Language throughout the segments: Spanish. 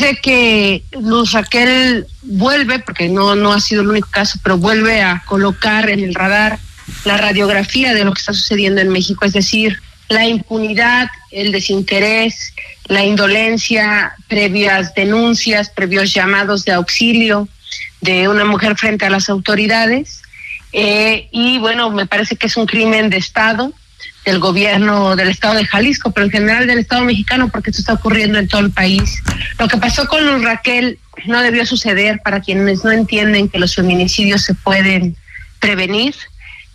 Dice que Luz Raquel vuelve, porque no, no ha sido el único caso, pero vuelve a colocar en el radar la radiografía de lo que está sucediendo en México, es decir, la impunidad, el desinterés, la indolencia, previas denuncias, previos llamados de auxilio de una mujer frente a las autoridades. Eh, y bueno, me parece que es un crimen de Estado, del gobierno del Estado de Jalisco, pero en general del Estado mexicano, porque esto está ocurriendo en todo el país. Lo que pasó con Raquel no debió suceder para quienes no entienden que los feminicidios se pueden prevenir.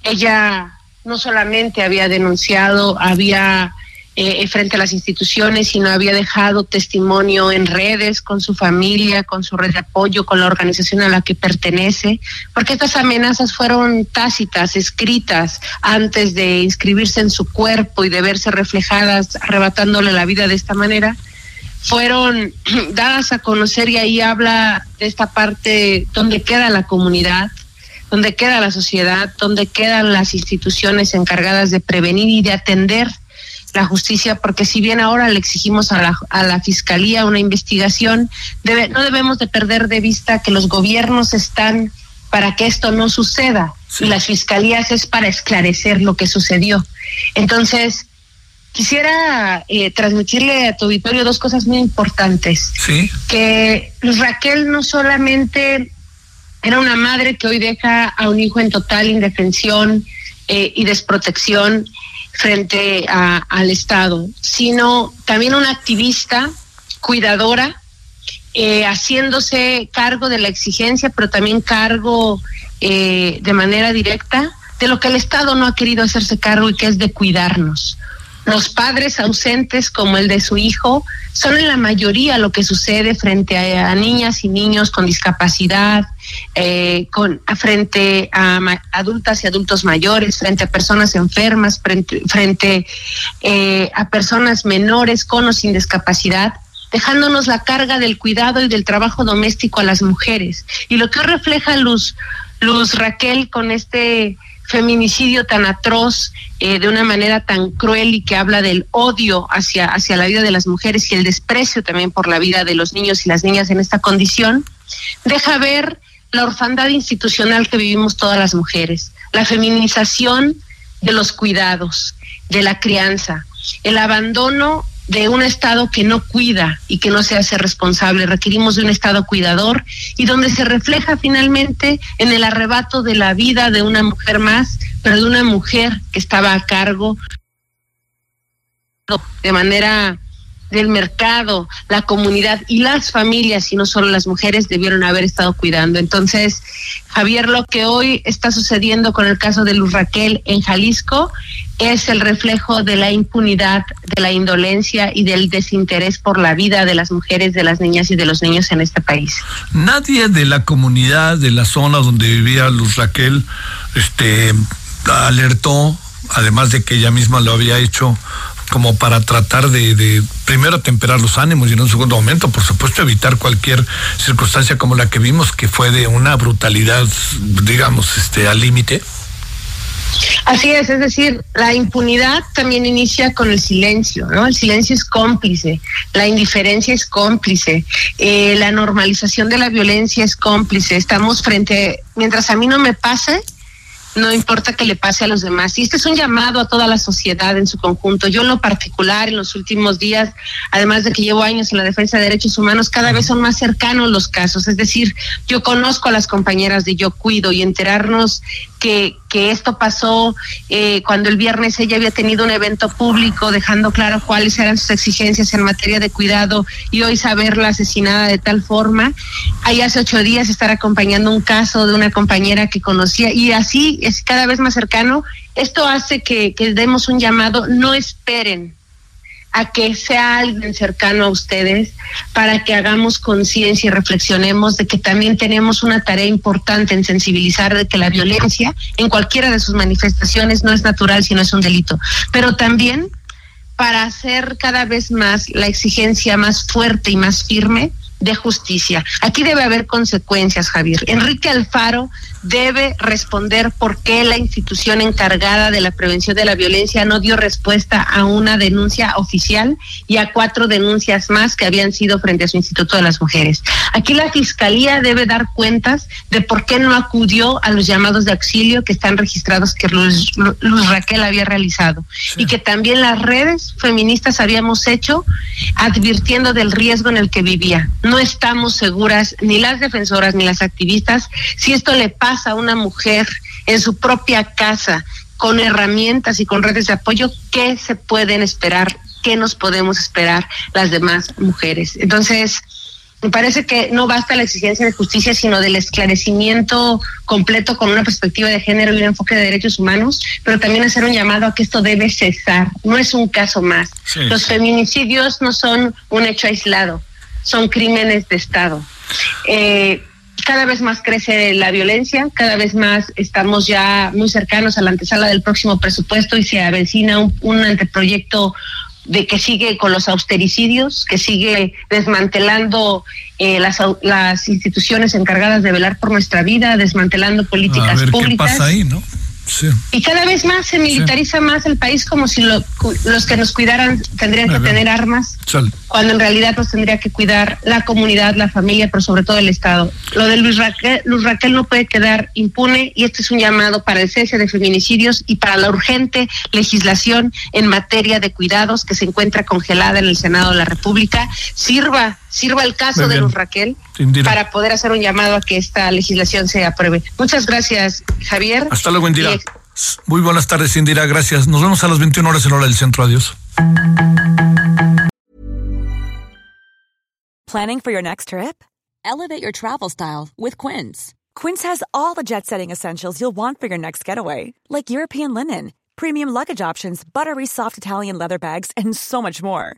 Ella no solamente había denunciado, había eh, frente a las instituciones, sino había dejado testimonio en redes con su familia, con su red de apoyo, con la organización a la que pertenece, porque estas amenazas fueron tácitas, escritas antes de inscribirse en su cuerpo y de verse reflejadas, arrebatándole la vida de esta manera fueron dadas a conocer y ahí habla de esta parte donde queda la comunidad, donde queda la sociedad, donde quedan las instituciones encargadas de prevenir y de atender la justicia, porque si bien ahora le exigimos a la, a la Fiscalía una investigación, debe, no debemos de perder de vista que los gobiernos están para que esto no suceda y las fiscalías es para esclarecer lo que sucedió. Entonces, quisiera eh, transmitirle a tu auditorio dos cosas muy importantes. Sí. Que Luz Raquel no solamente era una madre que hoy deja a un hijo en total indefensión eh, y desprotección frente al Estado, sino también una activista, cuidadora, eh, haciéndose cargo de la exigencia, pero también cargo eh, de manera directa de lo que el Estado no ha querido hacerse cargo y que es de cuidarnos. Los padres ausentes, como el de su hijo, son en la mayoría lo que sucede frente a, niñas y niños con discapacidad, eh, con frente a ma- adultas y adultos mayores, frente a personas enfermas, frente, frente eh, a personas menores con o sin discapacidad dejándonos la carga del cuidado y del trabajo doméstico a las mujeres. Y lo que refleja Luz, Luz Raquel con este feminicidio tan atroz, eh, de una manera tan cruel y que habla del odio hacia, hacia la vida de las mujeres y el desprecio también por la vida de los niños y las niñas en esta condición, deja ver la orfandad institucional que vivimos todas las mujeres, la feminización de los cuidados, de la crianza, el abandono de un Estado que no cuida y que no se hace responsable. Requerimos de un Estado cuidador y donde se refleja finalmente en el arrebato de la vida de una mujer más, pero de una mujer que estaba a cargo de manera del mercado, la comunidad y las familias, y no solo las mujeres, debieron haber estado cuidando. Entonces, Javier, lo que hoy está sucediendo con el caso de Luz Raquel en Jalisco es el reflejo de la impunidad, de la indolencia y del desinterés por la vida de las mujeres, de las niñas y de los niños en este país. Nadie de la comunidad, de la zona donde vivía Luz Raquel, este, alertó, además de que ella misma lo había hecho como para tratar de, de, primero temperar los ánimos y en un segundo momento, por supuesto, evitar cualquier circunstancia como la que vimos, que fue de una brutalidad, digamos, este, al límite. Así es, es decir, la impunidad también inicia con el silencio, ¿no? El silencio es cómplice, la indiferencia es cómplice, eh, la normalización de la violencia es cómplice. Estamos frente, mientras a mí no me pase, no importa que le pase a los demás. Y este es un llamado a toda la sociedad en su conjunto. Yo en lo particular, en los últimos días, además de que llevo años en la defensa de derechos humanos, cada vez son más cercanos los casos. Es decir, yo conozco a las compañeras de Yo Cuido y enterarnos que, que esto pasó eh, cuando el viernes ella había tenido un evento público dejando claro cuáles eran sus exigencias en materia de cuidado y hoy saberla asesinada de tal forma. Ahí hace ocho días estar acompañando un caso de una compañera que conocía y así es cada vez más cercano. Esto hace que, que demos un llamado, no esperen a que sea alguien cercano a ustedes para que hagamos conciencia y reflexionemos de que también tenemos una tarea importante en sensibilizar de que la violencia en cualquiera de sus manifestaciones no es natural, sino es un delito. Pero también para hacer cada vez más la exigencia más fuerte y más firme de justicia. Aquí debe haber consecuencias, Javier. Enrique Alfaro debe responder por qué la institución encargada de la prevención de la violencia no dio respuesta a una denuncia oficial y a cuatro denuncias más que habían sido frente a su Instituto de las Mujeres. Aquí la Fiscalía debe dar cuentas de por qué no acudió a los llamados de auxilio que están registrados que Luz, Raquel había realizado y que también las redes feministas habíamos hecho advirtiendo del riesgo en el que vivía. No estamos seguras, ni las defensoras ni las activistas, si esto le pasa a una mujer en su propia casa con herramientas y con redes de apoyo, ¿qué se pueden esperar? ¿Qué nos podemos esperar las demás mujeres? Entonces, me parece que no basta la exigencia de justicia, sino del esclarecimiento completo con una perspectiva de género y un enfoque de derechos humanos, pero también hacer un llamado a que esto debe cesar. No es un caso más. Los feminicidios no son un hecho aislado, son crímenes de Estado. Eh, cada vez más crece la violencia, cada vez más estamos ya muy cercanos a la antesala del próximo presupuesto y se avecina un, un anteproyecto de que sigue con los austericidios, que sigue desmantelando eh, las, las instituciones encargadas de velar por nuestra vida, desmantelando políticas a ver públicas. ¿Qué pasa ahí, no? Y cada vez más se militariza más el país como si los que nos cuidaran tendrían que tener armas, cuando en realidad nos tendría que cuidar la comunidad, la familia, pero sobre todo el Estado. Lo de Luis Raquel, Luis Raquel no puede quedar impune y este es un llamado para el cese de feminicidios y para la urgente legislación en materia de cuidados que se encuentra congelada en el Senado de la República. Sirva sirva el caso de Luz Raquel para poder hacer un llamado a que esta legislación se apruebe. Muchas gracias, Javier. Hasta luego, Indira. Muy buenas tardes, Indira. Gracias. Nos vemos a las 21 horas en hora del centro. Adiós. Planning for your next trip? Elevate your travel style with Quince. Quince has all the jet-setting essentials you'll want for your next getaway, like European linen, premium luggage options, buttery soft Italian leather bags, and so much more.